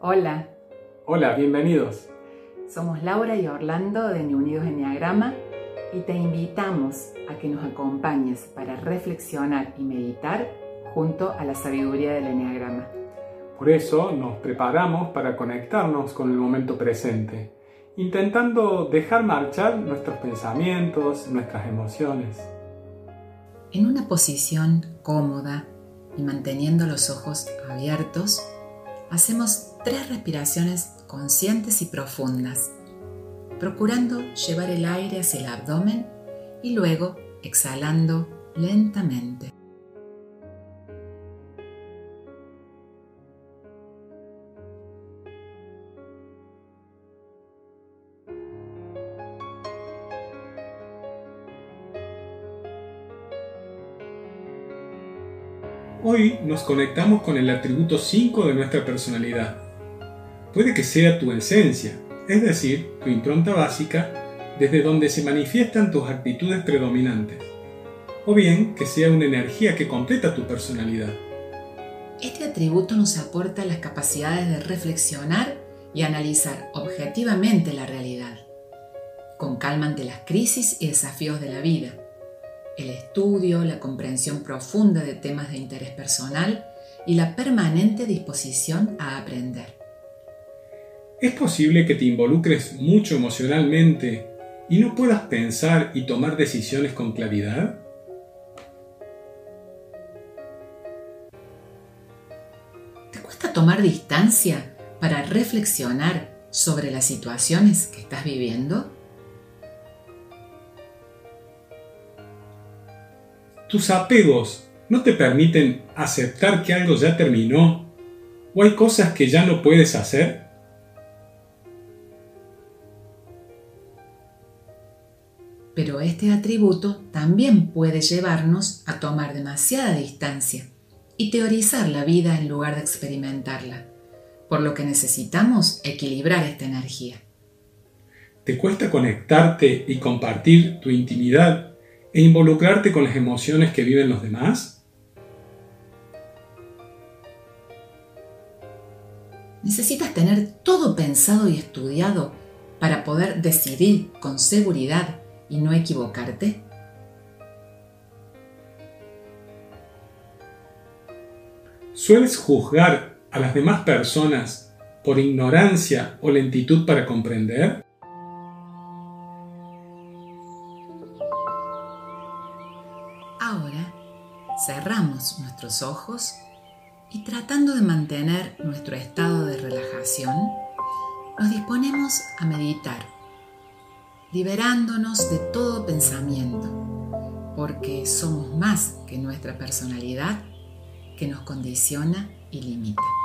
Hola, Hola, bienvenidos. somos Laura y Orlando de Ni Unidos Enneagrama y te invitamos a que nos acompañes para reflexionar y meditar junto a la sabiduría del Enneagrama. Por eso nos preparamos para conectarnos con el momento presente, intentando dejar marchar nuestros pensamientos, nuestras emociones. En una posición cómoda y manteniendo los ojos abiertos, hacemos tres respiraciones conscientes y profundas, procurando llevar el aire hacia el abdomen y luego exhalando lentamente. Hoy nos conectamos con el atributo 5 de nuestra personalidad. Puede que sea tu esencia, es decir, tu impronta básica, desde donde se manifiestan tus actitudes predominantes. O bien que sea una energía que completa tu personalidad. Este atributo nos aporta las capacidades de reflexionar y analizar objetivamente la realidad, con calma ante las crisis y desafíos de la vida, el estudio, la comprensión profunda de temas de interés personal y la permanente disposición a aprender. ¿Es posible que te involucres mucho emocionalmente y no puedas pensar y tomar decisiones con claridad? ¿Te cuesta tomar distancia para reflexionar sobre las situaciones que estás viviendo? ¿Tus apegos no te permiten aceptar que algo ya terminó? ¿O hay cosas que ya no puedes hacer? Este atributo también puede llevarnos a tomar demasiada distancia y teorizar la vida en lugar de experimentarla, por lo que necesitamos equilibrar esta energía. ¿Te cuesta conectarte y compartir tu intimidad e involucrarte con las emociones que viven los demás? Necesitas tener todo pensado y estudiado para poder decidir con seguridad y no equivocarte. ¿Sueles juzgar a las demás personas por ignorancia o lentitud para comprender? Ahora cerramos nuestros ojos y tratando de mantener nuestro estado de relajación, nos disponemos a meditar, liberándonos de todo pensamiento, porque somos más que nuestra personalidad que nos condiciona y limita.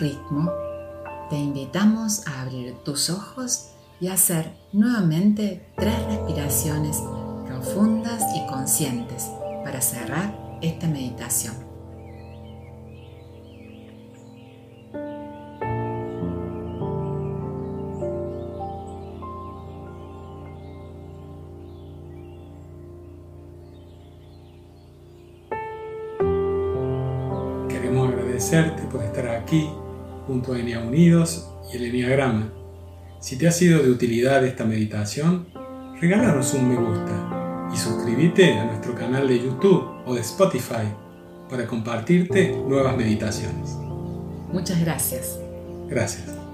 Ritmo, te invitamos a abrir tus ojos y hacer nuevamente tres respiraciones profundas y conscientes para cerrar esta meditación. Queremos agradecerte por estar aquí junto a Enea Unidos y el Enneagrama. Si te ha sido de utilidad esta meditación, regálanos un me gusta y suscríbete a nuestro canal de YouTube o de Spotify para compartirte nuevas meditaciones. Muchas gracias. Gracias.